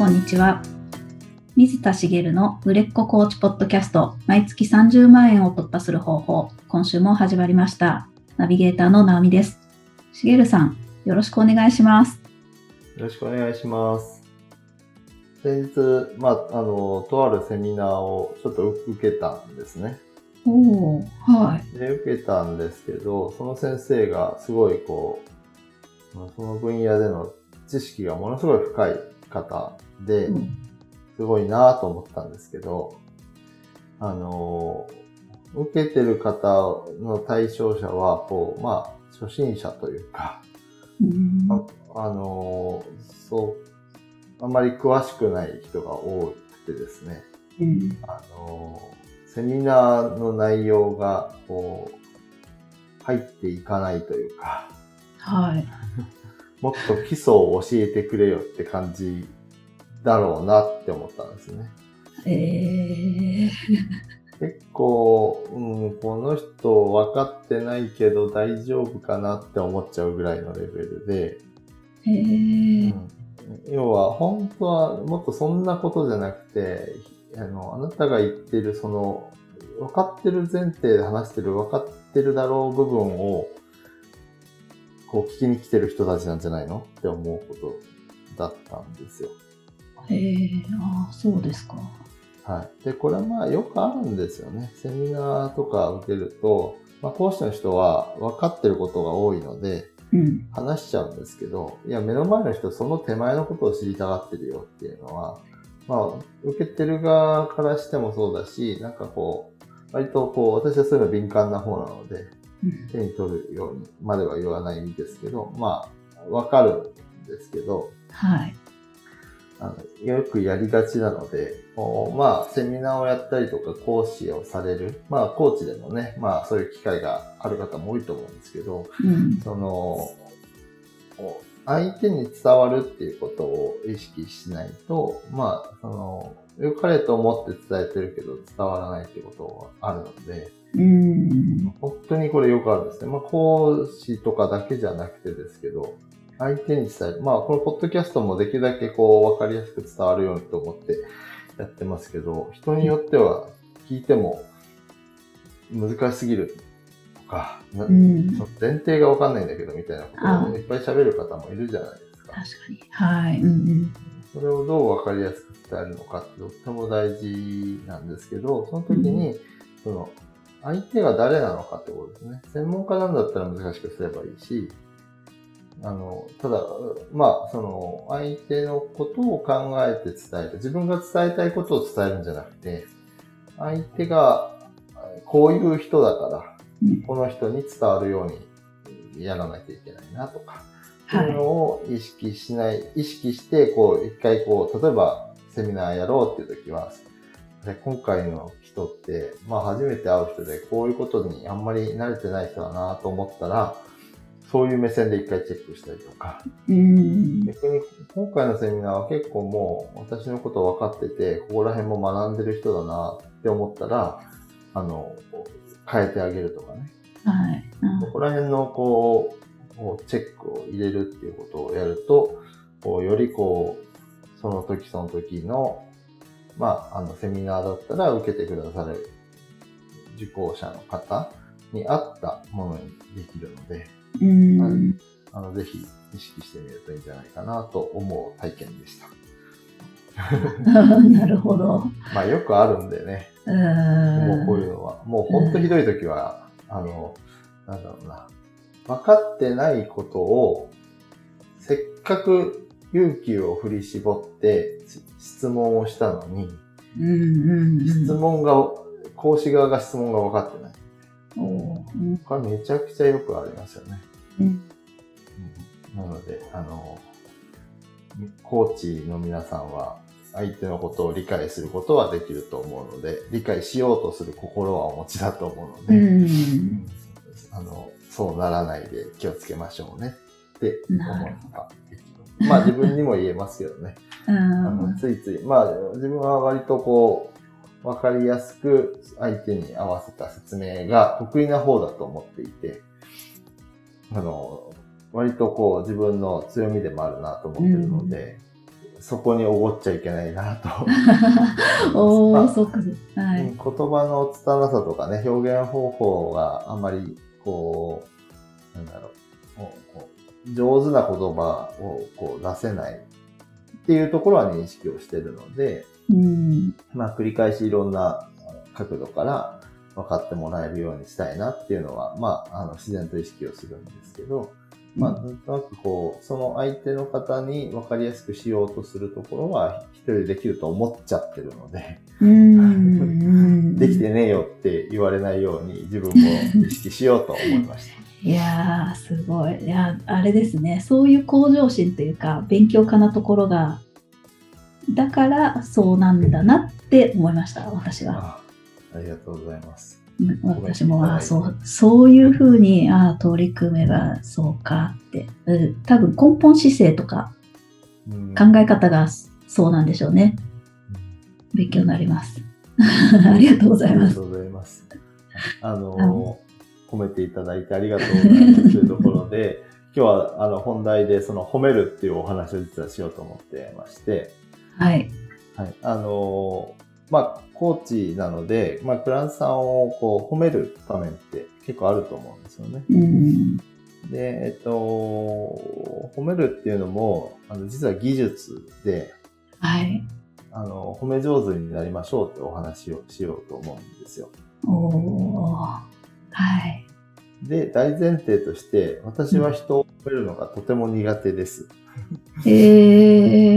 こんにちは。水田茂の売れっ子コーチポッドキャスト、毎月30万円を突破する方法、今週も始まりました。ナビゲーターの直美です。茂さん、よろしくお願いします。よろしくお願いします。先日、まあ、あの、とあるセミナーをちょっと受けたんですね。おお、はい。で、受けたんですけど、その先生がすごいこう、まあその分野での知識がものすごい深い方で、うん。すごいなぁと思ったんですけど、あの、受けてる方の対象者は、こう、まあ、初心者というか、うん。あのーそう、あんまり詳しくない人が多くてですね、うん。あのーセミナーの内容が、こう、入っていかないというか、はい。もっと基礎を教えてくれよって感じだろうなって思ったんですね。えー、結構、うん、この人分かってないけど大丈夫かなって思っちゃうぐらいのレベルで、えー、要は、本当はもっとそんなことじゃなくて、あの、あなたが言ってるその、分かってる前提で話してる分かってるだろう部分を、こう聞きに来てる人たちなんじゃないのって思うことだったんですよ。えー、ああ、そうですか。はい。で、これはまあよくあるんですよね。セミナーとか受けると、まあ講師の人は分かってることが多いので、うん。話しちゃうんですけど、いや、目の前の人、その手前のことを知りたがってるよっていうのは、まあ、受けてる側からしてもそうだし、なんかこう、割とこう、私はそういうの敏感な方なので、うん手に取るようにまでは言わないんですけど、まあ、わかるんですけど、はい。あのよくやりがちなので、こうまあ、セミナーをやったりとか講師をされる、まあ、コーチでもね、まあ、そういう機会がある方も多いと思うんですけど、うん。その、相手に伝わるっていうことを意識しないと、まあ、その、良かれと思って伝えてるけど伝わらないっていうことがあるので、うん。本当にこれよくあるんですね。まあ、講師とかだけじゃなくてですけど、相手に伝える。まあ、このポッドキャストもできるだけこう、わかりやすく伝わるようにと思ってやってますけど、人によっては聞いても難しすぎるとか、なうんその前提がわかんないんだけどみたいなことあをいっぱい喋る方もいるじゃないですか。確かに。はい。うんそれをどうわかりやすく伝えるのかってとっても大事なんですけど、その時に、その、相手が誰なのかってことですね。専門家なんだったら難しくすればいいし、あの、ただ、まあ、その、相手のことを考えて伝える。自分が伝えたいことを伝えるんじゃなくて、相手が、こういう人だから、うんこの人に伝わるようにやらなきゃいけないなとか、そういうのはを意識しない、意識して、こう、一回こう、例えばセミナーやろうっていう時は、で今回の人って、まあ初めて会う人で、こういうことにあんまり慣れてない人だなと思ったら、そういう目線で一回チェックしたりとか、い。うん。逆に今回のセミナーは結構もう私のこと分かってて、ここら辺も学んでる人だなって思ったら、あの、変えてあげるとかね。はい。うんここら辺のこう、こうチェックを入れるっていうことをやると、こうよりこう、その時その時の、まあ、あの、セミナーだったら受けてくださる受講者の方に合ったものにできるので、うん。あの、ぜひ意識してみるといいんじゃないかなと思う体験でした。なるほど。まあ、よくあるんでね、う。もうこういうんのは、もうほんとひどい時は、あの、なんだろうな、分かってないことを、せっかく勇気を振り絞ってし質問をしたのに、うんうんうん。質問が、講師側が質問が分かってない。これめちゃくちゃよくありますよね。うんうんなので、あの、コーチの皆さんは、相手のことを理解することはできると思うので、理解しようとする心はお持ちだと思うのうで、ん。あの、そうならないで気をつけましょうねって思えばできる。まあ自分にも言えますけどね。うあのん。ついつい、まあ自分は割とこう、わかりやすく相手に合わせた説明が得意な方だと思っていて、あの、割とこう自分の強みでもあるなと思ってるので、そこにおごっちゃいけないなと。おー、まあそうか。はい。言葉の拙さとかね、表現方法があまり、こう、なんだろう上手な言葉をこう出せないっていうところは認識をしてるので、うん。まあ繰り返しいろんな角度から分かってもらえるようにしたいなっていうのは、まあ、あの自然と意識をするんですけど、まあ、なんとなくこう、その相手の方に分かりやすくしようとするところは一人でできると思っちゃってるので、うん。できてねえよって言われないように自分も 意識しようと思いました。いやー、すごい。いや、あれですね。そういう向上心というか、勉強家なところが、だからそうなんだなって思いました、私は。あありがとうございます。うん私も、あはいそう、そういうふうに、あ取り組めばそうかって。うん多分根本姿勢とかうん考え方がそうなんでしょうね。勉強になります。ありがとうございます。ありがとうございます。あの、褒めていただいてありがとうございますというところで、今日はあの本題でその褒めるっていうお話を実はしようと思ってまして、はい。はい。あの、まあ、コーチなので、まあ、クライアントさんをこう褒める場面って結構あると思うんですよね。うん。で、えっと、褒めるっていうのも、あの、実は技術で、はい。あの、褒め上手になりましょうってお話をしようと思うんですよ。おー。はい。で、大前提として、私は人を褒めるのがとても苦手です。え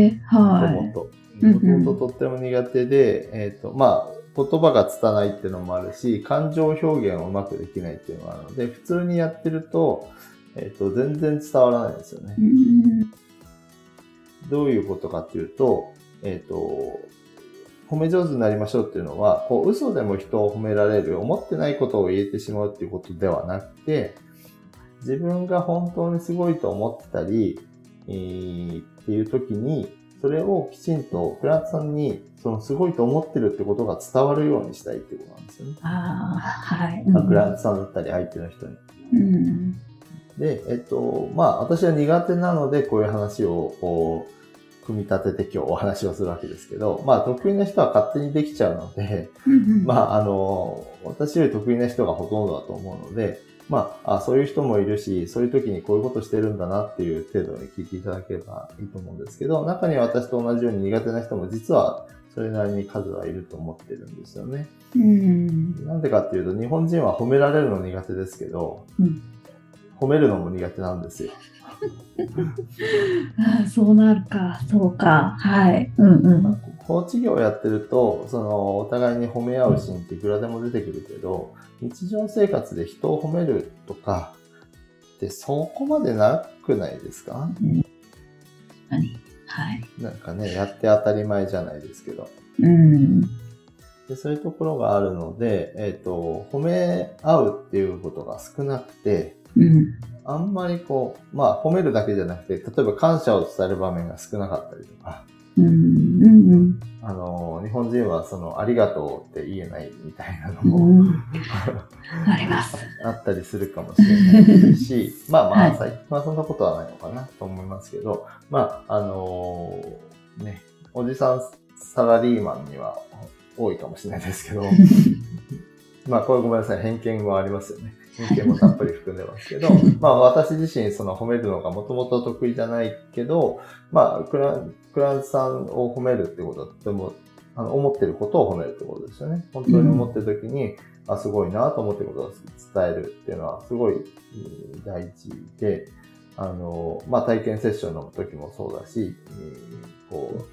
ー、もとはもと。もともととっても苦手で、えっ、と、まあ、言葉が拙いっていうのもあるし、感情表現をうまくできないっていうのがあるので、普通にやってると、えっ、と、全然伝わらないんですよねどういうことかっていうと、えっ、と、褒め上手になりましょうっていうのは、こう、嘘でも人を褒められる、思ってないことを言えてしまうっていうことではなくて、自分が本当にすごいと思ってたり、えーっていう時に、それをきちんとクライアントさんに、そのすごいと思ってるってことが伝わるようにしたいっていうことなんですよね。ああ、はい。まあクライアントさんだったり相手の人に。うん。で、えっと、まあ、私は苦手なので、こういう話を、こう、組み立てて今日お話をするわけですけど、まあ、得意な人は勝手にできちゃうので、まあ、あの、私より得意な人がほとんどだと思うので、まあ、あそういう人もいるし、そういう時にこういうことしてるんだなっていう程度に聞いていただければいいと思うんですけど、中には私と同じように苦手な人も実はそれなりに数はいると思ってるんですよね。うん。なんでかっていうと、日本人は褒められるの苦手ですけど、うん褒めるのも苦手なんですよ。ああ、そうなるか。そうか。はい。うんうまあん。コーチ業やってると、その、お互いに褒め合うシーンっていくらでも出てくるけど、日常生活で人を褒めるとかってそこまでなくないですか何はい。なんかね、やって当たり前じゃないですけど。うん。でそういうところがあるので、えっ、と、褒め合うっていうことが少なくて、うん。あんまりこう、まあ褒めるだけじゃなくて、例えば感謝を伝える場面が少なかったりとか、うん。うん。あの、日本人はその、ありがとうって言えないみたいなのうも、ん。あります。あったりするかもしれないし、まあまはいあ、最近はそんなことはないのかなと思いますけど、まあ、あのーね、おじさんサラリーマンには多いかもしれないですけど、まあ、これごめんなさい、偏見もありますよね。偏見もたっぷり含んでますけど、まあ私自身その褒めるのがもともと得意じゃないけど、まあクライアントさんを褒めるってことはとても、あの、思ってることを褒めるってことですよね。本当に思ってる時に、あ、すごいなと思ってることを伝えるっていうのはすごいうん大事で、あの、まあ体験セッションの時もそうだし、うんこう、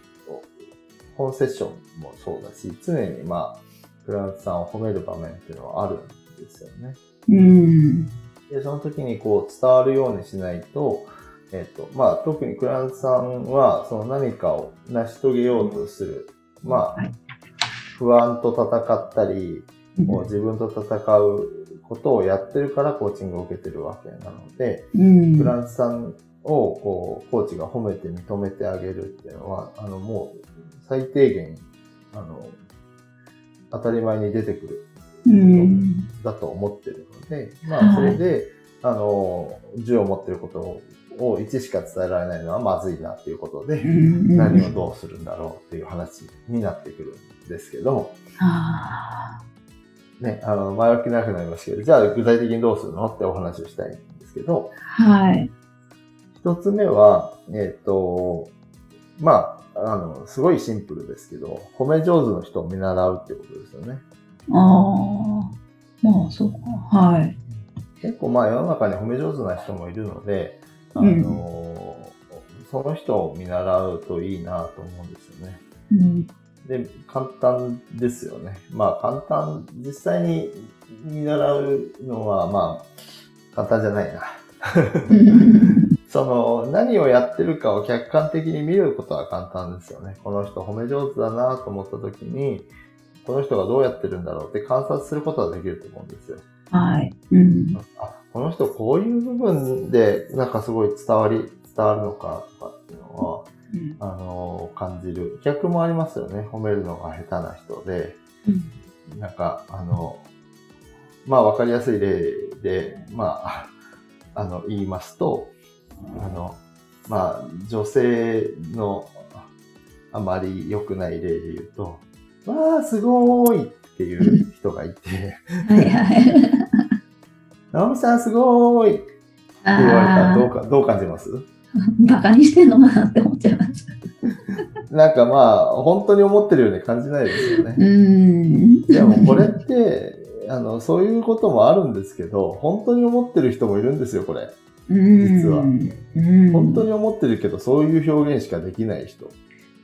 本セッションもそうだし、常にまあ、クライアントさんを褒める場面っていうのはあるんですよね。うん。で、その時にこう伝わるようにしないと、えっ、と、まあ特にクラントさんはその何かを成し遂げようとする、まあ、はい不安と戦ったり、こう自分と戦うことをやってるからコーチングを受けてるわけなので、うん。クラントさんをこうコーチが褒めて認めてあげるっていうのは、あのもう最低限、あの、当たり前に出てくるうん。だと思ってるので、まあ、それで、あの、銃を持ってることをを1しか伝えられないのはまずいなっていうことで、うん何をどうするんだろうっていう話になってくるんですけど、あね、あの、前置きなくなりますけど、じゃあ具体的にどうするのってお話をしたいんですけど、ーはい。一つ目は、えっ、と、まあ、あの、すごいシンプルですけど、褒め上手の人を見習うっていうことですよね。ああ。まあ、そうか。はい。結構まあ世の中に褒め上手な人もいるので、あうんの、その人を見習うといいなと思うんですよね。うん。で、簡単ですよね。まあ簡単、実際に見習うのはまあ簡単じゃないな。その何をやってるかを客観的に見ることは簡単ですよね。この人褒め上手だなと思った時に、この人がどうやってるんだろうって観察することはできると思うんですよ。はい。うん。あ、この人こういう部分でなんかすごい伝わり、伝わるのかとかっていうのうんは、あの感じる。逆もありますよね。褒めるのが下手な人で、うんなんか、あの、まあわかりやすい例で、まあ、あの、言いますと、あの、まあ、女性のあまり良くない例で言うと、わあ、すごーいっていう人がいて、はいはい。直美さんすごーいって言われたらあどうか、どう感じます？あ、バカにしてんのかなって思っちゃいました。なんかまあ、本当に思ってるように感じないですよね。うん。でもこれって、あの、そういうこともあるんですけど、本当に思ってる人もいるんですよ、これ。実はうん。本当に思ってるけど、そういう表現しかできない人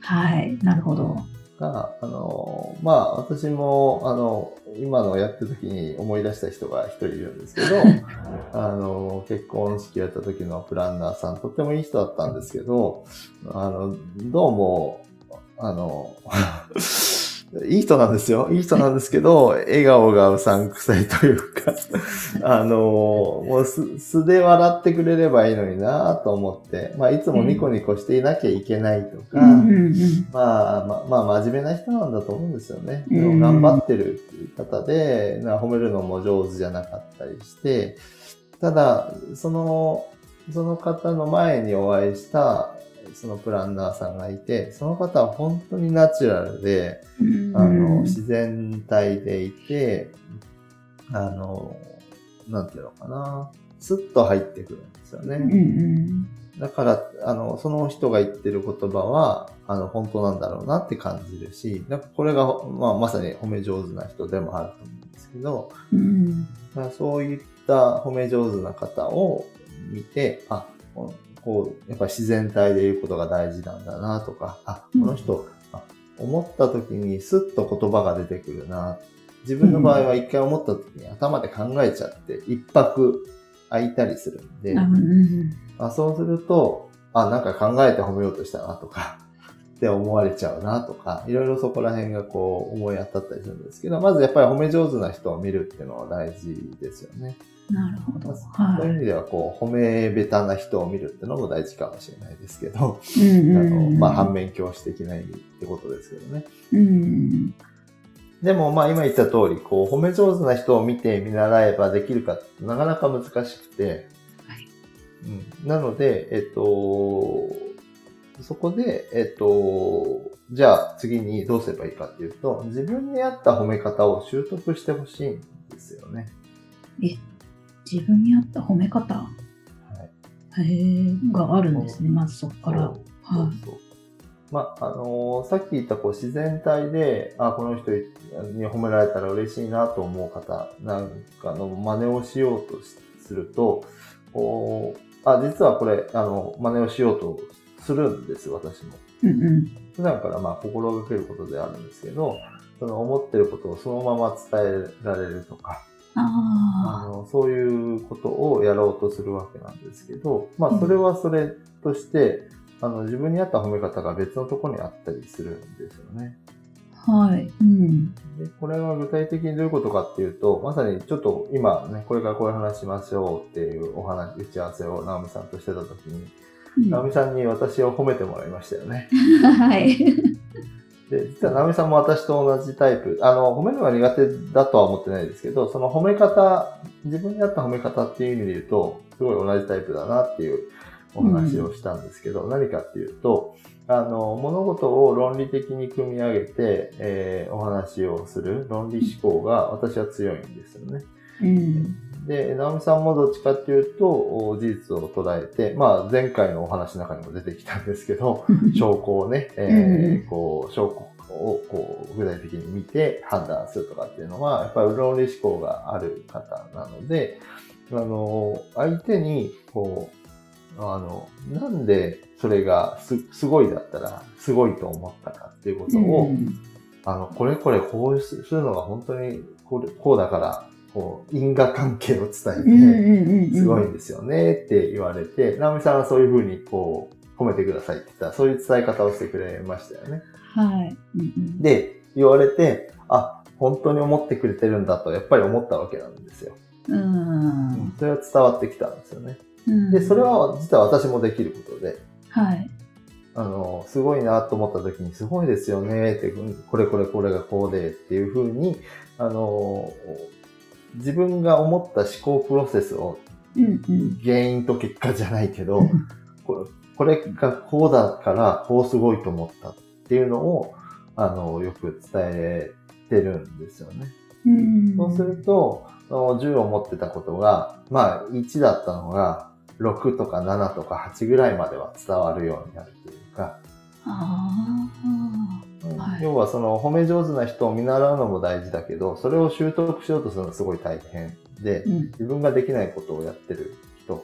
はい。なるほど。が、あの、まあ、私も、あの、今のやってる時に思い出した人が一人いるんですけど、あの、結婚式やった時のプランナーさん、とってもいい人だったんですけど、あの、どうも、あの、いい人なんですよ。いい人なんですけど、笑顔がうさんくさいというか、あの、もうす素で笑ってくれればいいのになと思って、まあ、いつもニコニコしていなきゃいけないとか、まあ、ままあ、真面目な人なんだと思うんですよね。頑張ってる方で、な褒めるのも上手じゃなかったりして、ただ、その、その方の前にお会いした、そのプランナーさんがいて、その方は本当にナチュラルで、うん。あの、自然体でいて、あの、なんていうのかな、スッと入ってくるんですよね。だから、あの、その人が言ってる言葉は、あの、本当なんだろうなって感じるし、なんかこれが、まあ、まさに褒め上手な人でもあると思うんですけど、うん。だからそういった褒め上手な方を見て、あ、こうやっぱ自然体で言うことが大事なんだなとか、あ、この人、あ思った時にスッと言葉が出てくるな。自分の場合は一回思った時に頭で考えちゃって、一泊空いたりするんで、うん。あそうすると、あ、なんか考えて褒めようとしたなとか、って思われちゃうなとか、いろいろそこら辺がこう思い当たったりするんですけど、まずやっぱり褒め上手な人を見るっていうのは大事ですよね。なるほど。そういう意味ではこう、褒め下手な人を見るっていうのも大事かもしれないですけど、うんあの、うん。まあ反面教師的な意味ってことですけどね。うん。でもまあ今言った通り、こう、褒め上手な人を見て見習えばできるかってなかなか難しくて、はいうん、なので、えっと、そこで、えっと、じゃあ次にどうすればいいかっていうと、自分に合った褒め方を習得してほしいんですよね。自分に合った褒め方？はい。へえがあるんですね。まずそこから。そうそうそうまあ、あのーさっき言ったこう自然体で、あ、この人に褒められたら嬉しいなと思う方なんかの真似をしようとすると、こうあ、実はこれ、あの、真似をしようとするんです、私も。うんうん。普段からまあ心がけることであるんですけど、その思ってることをそのまま伝えられるとか、ああのそういうことをやろうとするわけなんですけど、まあそれはそれとして、あの自分に合った褒め方が別のところにあったりするんですよね。あ。はい。うん。で、これは具体的にどういうことかっていうと、まさにちょっと今ね、これからこういう話しましょうっていうお話、打ち合わせを直美さんとしてた時に、うん直美さんに私を褒めてもらいましたよね。はい。で、実は直美さんも私と同じタイプ、あの、褒めるのが苦手だとは思ってないですけど、その褒め方、自分に合った褒め方っていう意味で言うと、すごい同じタイプだなっていうお話をしたんですけど、うん、何かっていうと、あの、物事を論理的に組み上げて、えー、お話をする論理思考が私は強いんですよね。うん、で、直美さんもどっちかっていうと、事実を捉えて、まあ前回のお話の中にも出てきたんですけど、証拠をね、えー、こう、証拠をこう具体的に見て判断するとかっていうのは、やっぱり論理思考がある方なので、あの、相手に、こう、あの、なんでそれがすすごいだったら、すごいと思ったかっていうことを、うん、あの、これこれこうするのが本当にこれこうだから、こう、因果関係を伝えて、すごいんですよねって言われて、直美さんはそういうふうにこう、褒めてくださいって言ったら、そういう伝え方をしてくれましたよね。はい。で、言われて、あ、本当に思ってくれてるんだと、やっぱり思ったわけなんですよ。うん。それは伝わってきたんですよね。で、それは実は私もできることで、はい。あの、すごいなと思った時に、すごいですよねって、これこれこれがこうでっていうふうに、あの、自分が思った思考プロセスを、原因と結果じゃないけど、これこれがこうだからこうすごいと思ったっていうのを、あの、よく伝えてるんですよね。そうすると、10を持ってたことが、まあ1だったのが、6とか7とか8ぐらいまでは伝わるようになるというか、要はその褒め上手な人を見習うのも大事だけど、それを習得しようとするのはすごい大変で、うん、自分ができないことをやってる人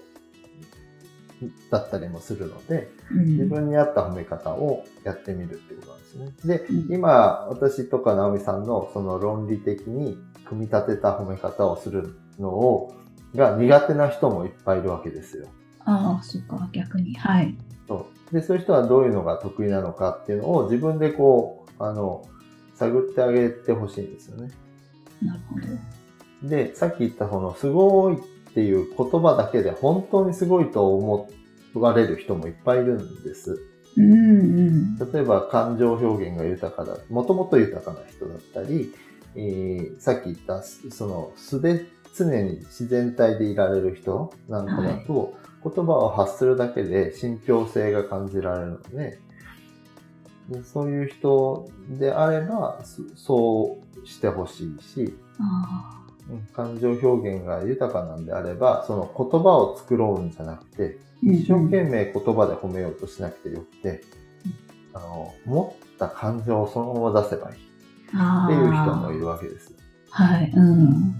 だったりもするので、うん、自分に合った褒め方をやってみるってことなんですね。で、うん、今、私とか直美さんのその論理的に組み立てた褒め方をするのを、が苦手な人もいっぱいいるわけですよ。ああ、そっか、逆に。はい。そうで、そういう人はどういうのが得意なのかっていうのを自分でこう、あの、探ってあげてほしいんですよね。なるほど。で、さっき言ったこの、すごいっていう言葉だけで本当にすごいと思われる人もいっぱいいるんです。うんうん、例えば感情表現が豊かだ、もともと豊かな人だったり、えー、さっき言った、その素で常に自然体でいられる人なんかだと、はい、言葉を発するだけで信憑性が感じられるので、そういう人であれば、そうしてほしいし、感情表現が豊かなんであれば、その言葉を作ろうんじゃなくて、一生懸命言葉で褒めようとしなくてよくて、あの、持った感情をそのまま出せばいい。っていう人もいるわけです。はい。うん。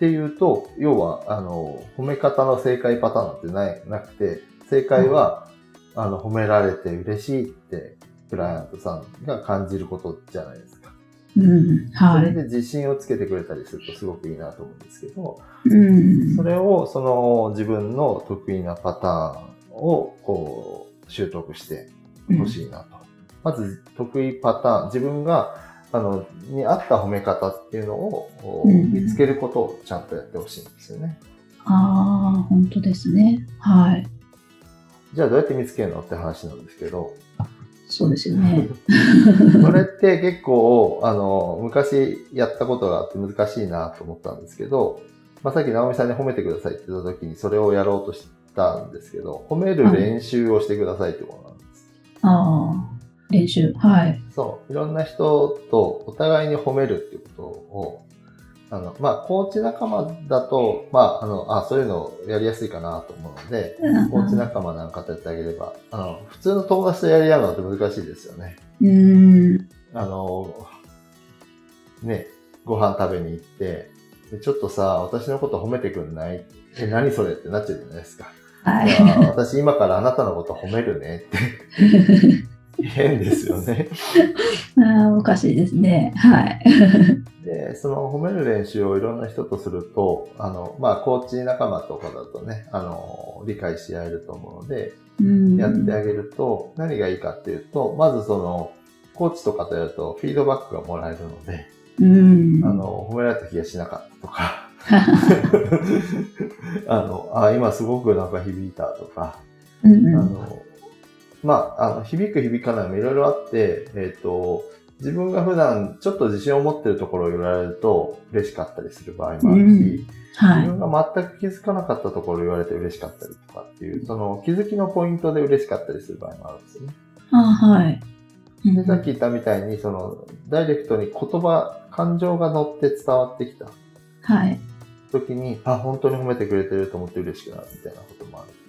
っていうと、要は、あの、褒め方の正解パターンなんてないなくて、正解は、うん、あの、褒められて嬉しいって、クライアントさんが感じることじゃないですか。うん、はい。それで自信をつけてくれたりするとすごくいいなと思うんですけど、うん、それを、その、自分の得意なパターンを、こう、習得してほしいなと。うん、まず、得意パターン、自分が、あの、に合った褒め方っていうのを、見つけることをちゃんとやってほしいんですよね。ああ、本当ですね。はい。じゃあどうやって見つけるのって話なんですけど。そうですよね。これって結構、あの、昔やったことがあって難しいなと思ったんですけど、まあ、さっき直美さんに褒めてくださいって言った時にそれをやろうとしたんですけど、褒める練習をしてくださいってことなんです。ああ。練習。はい。そう。いろんな人とお互いに褒めるっていうことを、あの、まあ、コーチ仲間だと、まあ、あの、あ、そういうのやりやすいかなと思うので、コーチ仲間なんかとやってあげれば、あの、普通の友達とやり合うのって難しいですよね。うん。あの、ね、ご飯食べに行って、ちょっとさ、私のこと褒めてくんない？え、何それってなっちゃうじゃないですか。はい。私今からあなたのこと褒めるねって 変ですよね。あおかしいですね。はい。で、その褒める練習をいろんな人とすると、あの、まあ、コーチ仲間とかだとね、あの、理解し合えると思うので、やってあげると、何がいいかっていうと、まずその、コーチとかとやるとフィードバックがもらえるので、あの、褒められた気がしなかったとか、あの、あ、今すごくなんか響いたとか、うんうん、あの、まあ、あの、響く響かないもいろいろあって、えっ、ー、と、自分が普段ちょっと自信を持ってるところを言われると嬉しかったりする場合もあるし、はい。自分が全く気づかなかったところ言われて嬉しかったりとかっていう、その気づきのポイントで嬉しかったりする場合もあるんですよね。あはい。で、さっき言ったみたいに、その、ダイレクトに言葉、感情が乗って伝わってきたはい。時に、あ、本当に褒めてくれてると思って嬉しくなるみたいなこともある。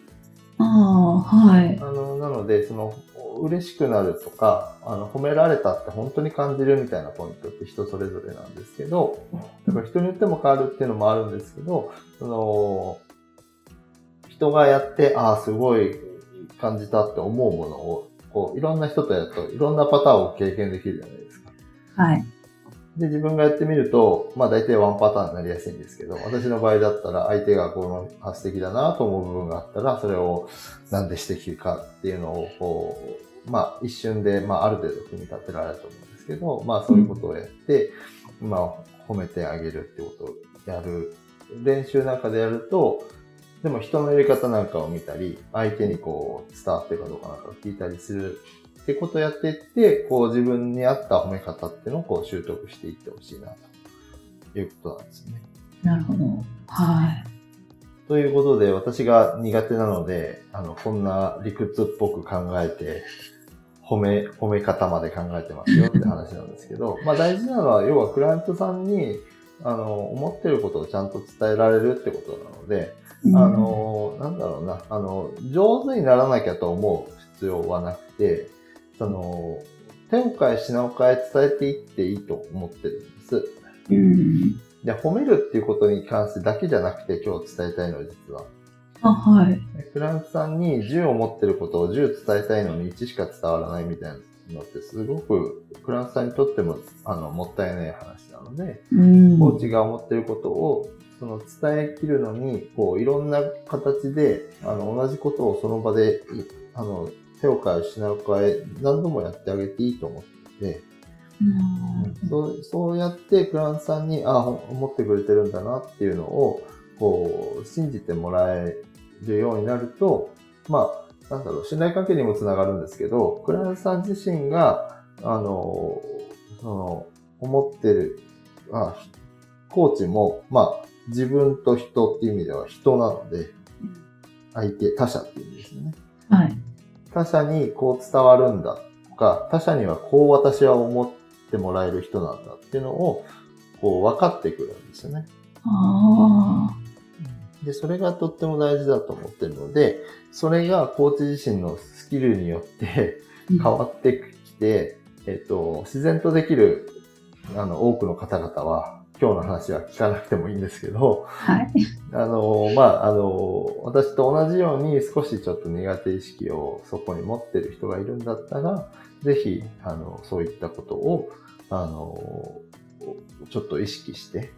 ああ、はい。あの、なので、その、嬉しくなるとか、あの、褒められたって本当に感じるみたいなポイントって人それぞれなんですけど、だから人によっても変わるっていうのもあるんですけど、その、人がやって、ああ、すごい感じたって思うものを、こう、いろんな人とやると、いろんなパターンを経験できるじゃないですか。はい。で、自分がやってみると、まあ大体ワンパターンになりやすいんですけど、私の場合だったら相手がこの、あ、素敵だなと思う部分があったら、それをなんで素敵かっていうのを、こう、まあ一瞬で、まあある程度組み立てられると思うんですけど、まあそういうことをやって、まあ褒めてあげるってことをやる。練習なんかでやると、でも人のやり方なんかを見たり、相手にこう伝わってるかどうかなんかを聞いたりするってことをやっていって、こう自分に合った褒め方っていうのをこう習得していってほしいなということなんですね。なるほど。はい。ということで、私が苦手なので、あの、こんな理屈っぽく考えて、褒め、褒め方まで考えてますよって話なんですけど、まあ大事なのは、要はクライアントさんに、あの、思ってることをちゃんと伝えられるってことなので、あの、なんだろうな、あの、上手にならなきゃと思う必要はなくて、その、手を変え品を変え伝えていっていいと思ってるんです。うん。で、褒めるっていうことに関してだけじゃなくて今日伝えたいのは実は。あ、はい。クラントさんに10を持ってることを10伝えたいのに1しか伝わらないみたいなのってすごくクラントさんにとってもあのもったいない話なので、うん。コーチが思ってることをその伝えきるのに、こういろんな形であの同じことをその場であの手を変え品を変え何度もやってあげていいと思ってて、うんそうそうやってクラントさんに、あほ思ってくれてるんだなっていうのを、こう、信じてもらえるようになると、まあ、なんだろう、信頼関係にもつながるんですけど、クラントさん自身が、あの、その、思ってる、あ、コーチも、まあ、自分と人っていう意味では人なので、相手、他者っていう意味ですよね。はい。他者にこう伝わるんだとか、他者にはこう私は思ってもらえる人なんだっていうのを、こう分かってくるんですよね。あで、それがとっても大事だと思ってるので、それがコーチ自身のスキルによってあ。変わってきて、えっと、自然とできる、あの、多くの方々は、今日の話は聞かなくてもいいんですけど、はい。あの、まあ、あの、私と同じように少しちょっと苦手意識をそこに持ってる人がいるんだったら、ぜひ、あの、そういったことを、あの、ちょっと意識して、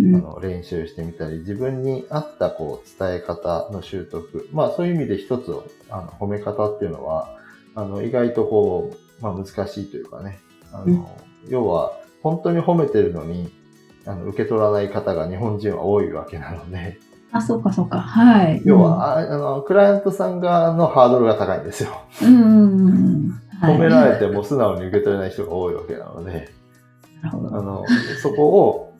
うんあの、練習してみたり、自分に合ったこう、伝え方の習得。まあ、そういう意味で一つ、あの、褒め方っていうのは、あの、意外とこう、まあ、難しいというかね。あの、うん要は、本当に褒めてるのに、あの、受け取らない方が日本人は多いわけなので、あ、そうかそうか。はい。要は、ああの、クライアントさん側のハードルが高いんですよ。うん、うんうんうん。はい褒められても素直に受け取れない人が多いわけなので、なるほど。あの、そこを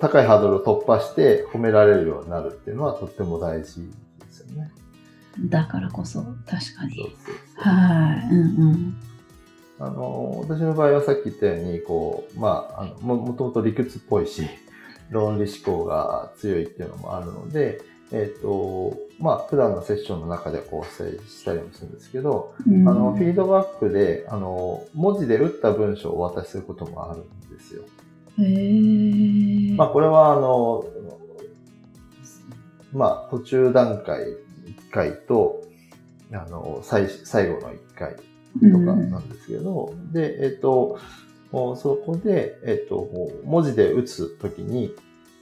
高いハードルを突破して褒められるようになるっていうのはとっても大事ですよね。だからこそ、確かそうに。そうそう。はい。うんうん。あの、私の場合はさっき言ったように、こう、まあ、あのも、もともと理屈っぽいし、論理思考が強いっていうのもあるので、えっ、と、まあ、普段のセッションの中で構成したりもするんですけど、うんあの、フィードバックで、あの、文字で打った文章をお渡しすることもあるんですよ。へーまあ、これは、あの、まあ、途中段階1回と、あの、最、最後の1回とかなんですけど、で、えっ、と、そこで、えっ、と、文字で打つときに、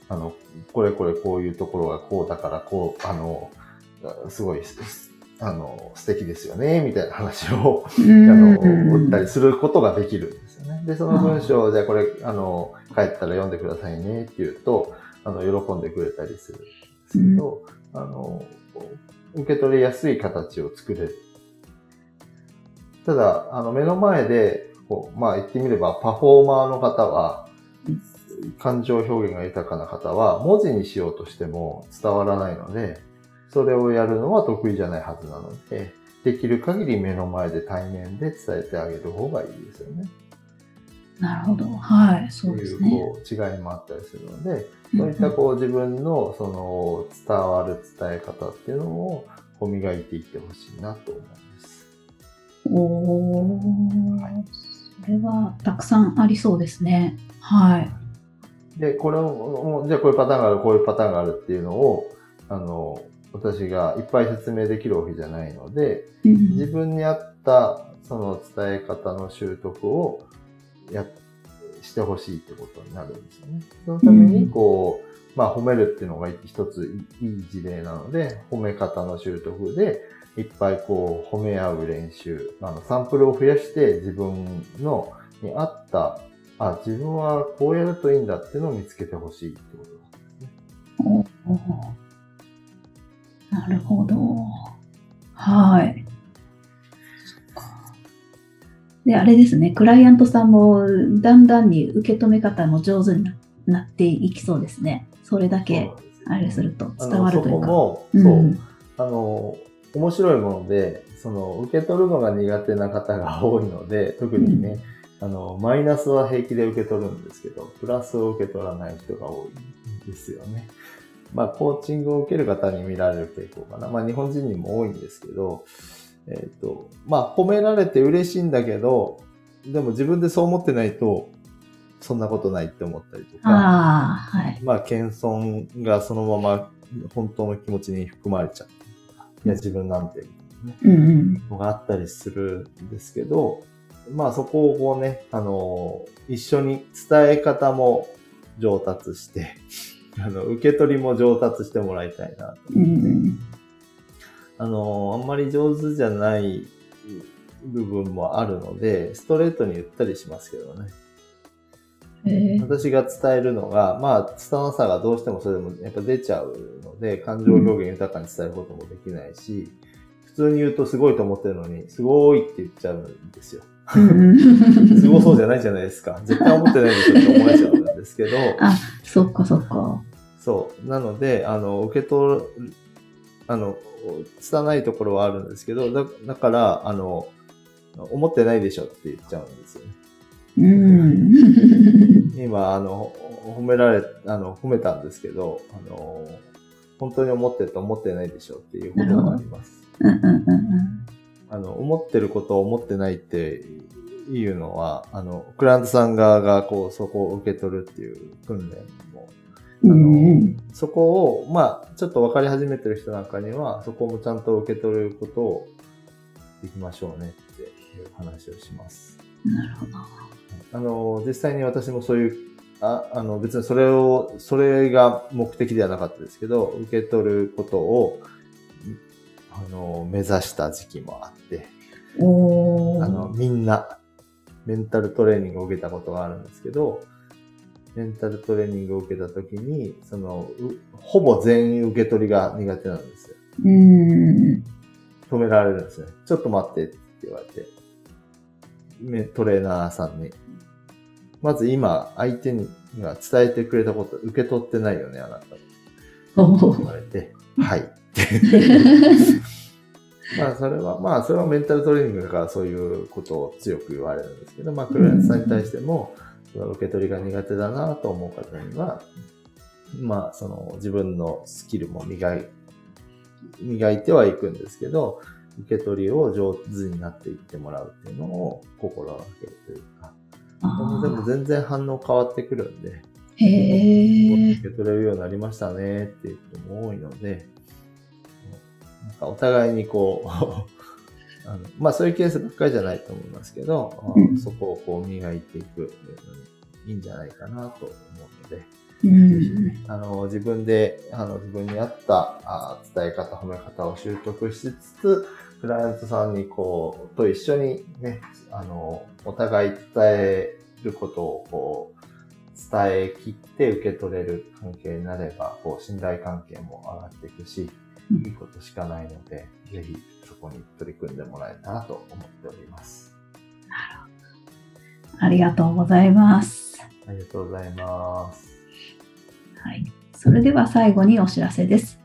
あの、これこれこういうところがこうだから、こう、あの、すごい、あの、素敵ですよね、みたいな話を、うあんの、打ったりすることができるんですよね。で、その文章を、じゃあこれ、あの、帰ったら読んでくださいねって言うと、あの、喜んでくれたりするんですけど、あの、受け取りやすい形を作れる。ただ、あの、目の前で、こう、まあ言ってみれば、パフォーマーの方は、感情表現が豊かな方は、文字にしようとしても伝わらないので、それをやるのは得意じゃないはずなので、できる限り目の前で対面で伝えてあげる方がいいですよね。なるほど。はい。そうですね。いうこう違いもあったりするので、そういったこう自分のその伝わる伝え方っていうのをこう磨いていってほしいなと思います。おー、はいそれはたくさんありそうですね。はい。で、これを、じゃあこういうパターンがある、こういうパターンがあるっていうのを、あの、私がいっぱい説明できるわけじゃないので、うん自分に合ったその伝え方の習得をやしてほしいってことになるんですよね。そのためにこう、まあ褒めるっていうのが一ついい事例なので、褒め方の習得でいっぱいこう褒め合う練習、あのサンプルを増やして自分のに合った、あ、自分はこうやるといいんだっていうのを見つけてほしいってことですね。なるほど。はい。で、あれですね、クライアントさんもだんだんに受け止め方も上手になっていきそうですね。それだけ、あれすると伝わるというか。そこも、そう、あの、面白いもので、その、受け取るのが苦手な方が 多いので、特にね、あの、マイナスは平気で受け取るんですけど、プラスを受け取らない人が多いんですよね。まあ、コーチングを受ける方に見られる傾向かな。まあ、日本人にも多いんですけど、えっ、と、まあ、褒められて嬉しいんだけど、でも自分でそう思ってないと、そんなことないって思ったりとか、ああ、はい。まあ、謙遜がそのまま本当の気持ちに含まれちゃう。いや、自分なんて、ね、うんうん。のがあったりするんですけど、まあそこをこうね、あの、一緒に伝え方も上達して、あの、受け取りも上達してもらいたいなと。うんうん。あの、あんまり上手じゃない部分もあるので、ストレートに言ったりしますけどね。えー私が伝えるのが、まあ、拙さがどうしてもそれでもやっぱ出ちゃうので、感情表現豊かに伝えることもできないし、普通に言うとすごいと思ってるのに、すごいって言っちゃうんですよ。すごそうじゃないじゃないですか。絶対思ってないでしょって思えちゃうんですけど、あ、そっかそっか。そう。なので、あの、受け取る、あの、拙いところはあるんですけど、だだから、あの、思ってないでしょって言っちゃうんですよね。うん。今、あの、褒められ、あの、褒めたんですけど、あの、本当に思ってると思ってないでしょっていうことがあります。うんうんうんうん。あの、思ってることを思ってないっていうのは、あの、クライアントさん側がこう、そこを受け取るっていう訓練も、あうの、んうんそこを、まあ、ちょっと分かり始めてる人なんかには、そこもちゃんと受け取ることをできましょうねっていう話をします。なるほど。あの、実際に私もそういう、ああの、別にそれを、それが目的ではなかったですけど、受け取ることを、あの、目指した時期もあって、あの、みんな、メンタルトレーニングを受けたことがあるんですけど、メンタルトレーニングを受けたときに、その、うほぼ全員受け取りが苦手なんですよ。うん。止められるんですね。ちょっと待ってって言われて、めトレーナーさんに。まず今、相手にが伝えてくれたこと、受け取ってないよね、あなた。お言ーわれて、はい。まあ、それは、まあ、それはメンタルトレーニングだからそういうことを強く言われるんですけど、まあ、クライアントさんに対しても、その受け取りが苦手だなと思う方には、まあ、その自分のスキルも磨い、磨いてはいくんですけど、受け取りを上手になっていってもらうっていうのを心がけるというか、でも全然反応変わってくるんで、ー。へえ。受け取れるようになりましたね。っていう人も多いので、なんかお互いにこう あの、まあそういうケースばっかりじゃないと思いますけど、あうん。そこをこう磨いていくいいんじゃないかなと思うので、うん。あの自分であの自分に合ったあ伝え方、褒め方を習得しつつ、クライアントさんにこう、と一緒にね、あの、お互い伝えることをこう、伝え切って受け取れる関係になれば、こう、信頼関係も上がっていくし、うんいいことしかないので、ぜひそこに取り組んでもらえたらと思っております。ありがとうございます。ありがとうございます。はい。それでは最後にお知らせです。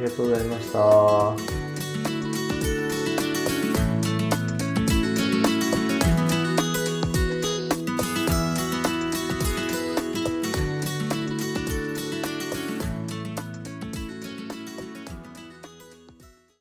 ありがとうございました。